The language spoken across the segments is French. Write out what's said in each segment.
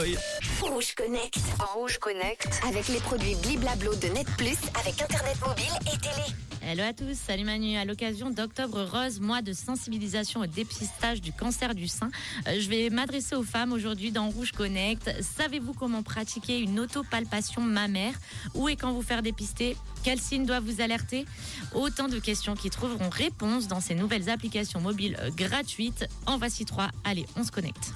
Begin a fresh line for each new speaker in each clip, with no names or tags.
Boy.
Rouge Connect.
Rouge Connect.
Avec les produits Bliblablo de Net Plus, avec Internet mobile et télé.
Hello à tous, salut Manu. À l'occasion d'Octobre Rose, mois de sensibilisation au dépistage du cancer du sein, euh, je vais m'adresser aux femmes aujourd'hui dans Rouge Connect. Savez-vous comment pratiquer une autopalpation mammaire? Où et quand vous faire dépister? Quels signes doivent vous alerter? Autant de questions qui trouveront réponse dans ces nouvelles applications mobiles euh, gratuites. En voici trois. Allez, on se connecte.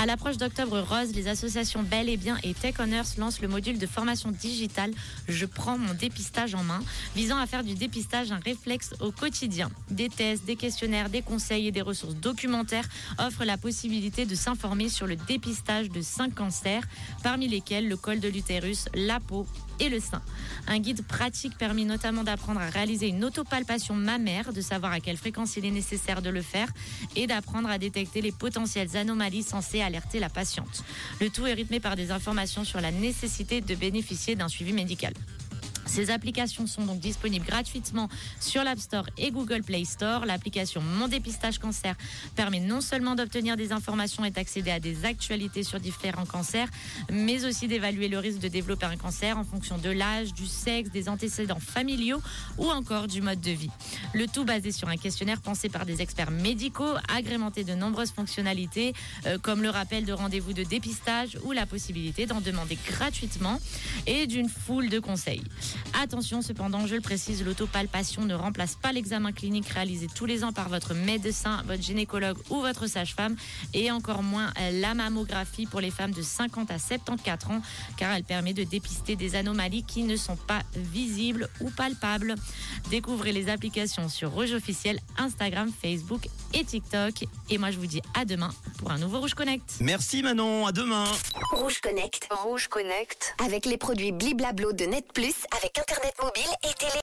À l'approche d'Octobre Rose, les associations Bel et Bien et Tech Honors lancent le module de formation digitale Je prends mon dépistage en main, visant à faire du dépistage un réflexe au quotidien. Des tests, des questionnaires, des conseils et des ressources documentaires offrent la possibilité de s'informer sur le dépistage de cinq cancers, parmi lesquels le col de l'utérus, la peau et le sein. Un guide pratique permet notamment d'apprendre à réaliser une autopalpation mammaire, de savoir à quelle fréquence il est nécessaire de le faire et d'apprendre à détecter les potentielles anomalies censées alerter la patiente. Le tout est rythmé par des informations sur la nécessité de bénéficier d'un suivi médical. Ces applications sont donc disponibles gratuitement sur l'App Store et Google Play Store. L'application Mon dépistage cancer permet non seulement d'obtenir des informations et d'accéder à des actualités sur différents cancers, mais aussi d'évaluer le risque de développer un cancer en fonction de l'âge, du sexe, des antécédents familiaux ou encore du mode de vie. Le tout basé sur un questionnaire pensé par des experts médicaux, agrémenté de nombreuses fonctionnalités euh, comme le rappel de rendez-vous de dépistage ou la possibilité d'en demander gratuitement et d'une foule de conseils. Attention cependant, je le précise, l'autopalpation ne remplace pas l'examen clinique réalisé tous les ans par votre médecin, votre gynécologue ou votre sage-femme et encore moins la mammographie pour les femmes de 50 à 74 ans car elle permet de dépister des anomalies qui ne sont pas visibles ou palpables. Découvrez les applications sur Rouge officiel, Instagram, Facebook et TikTok. Et moi je vous dis à demain pour un nouveau Rouge Connect.
Merci Manon, à demain.
Rouge Connect.
Rouge Connect.
Avec les produits Bliblablo de Net Plus, avec Internet mobile et télé.